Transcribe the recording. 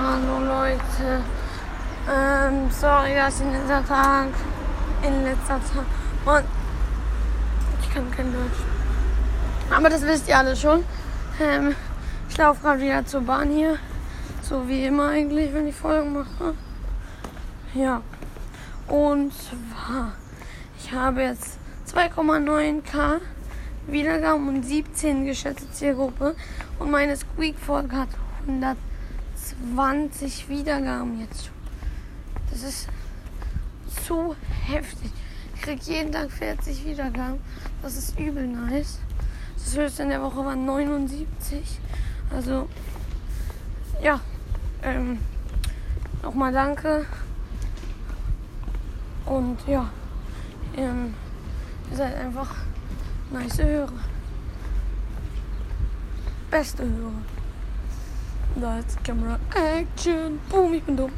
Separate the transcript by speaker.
Speaker 1: Hallo Leute. Ähm, sorry, dass in letzter Tag, in letzter Tag, und ich kann kein Deutsch. Aber das wisst ihr alle schon. Ähm, ich laufe gerade wieder zur Bahn hier. So wie immer eigentlich, wenn ich Folgen mache. Ja. Und zwar, ich habe jetzt 2,9k Wiedergaben und 17 geschätzte Zielgruppe. Und meine Squeak-Folge hat 120 Wiedergaben jetzt schon. Das ist zu heftig. Ich krieg jeden Tag 40 Wiedergaben. Das ist übel nice. Das höchste in der Woche war 79. Also, ja. Ähm, Nochmal danke. Und ja. Ähm, ihr seid einfach nice Hörer. Beste Hörer. Spotlight, camera, action. Boom, you can do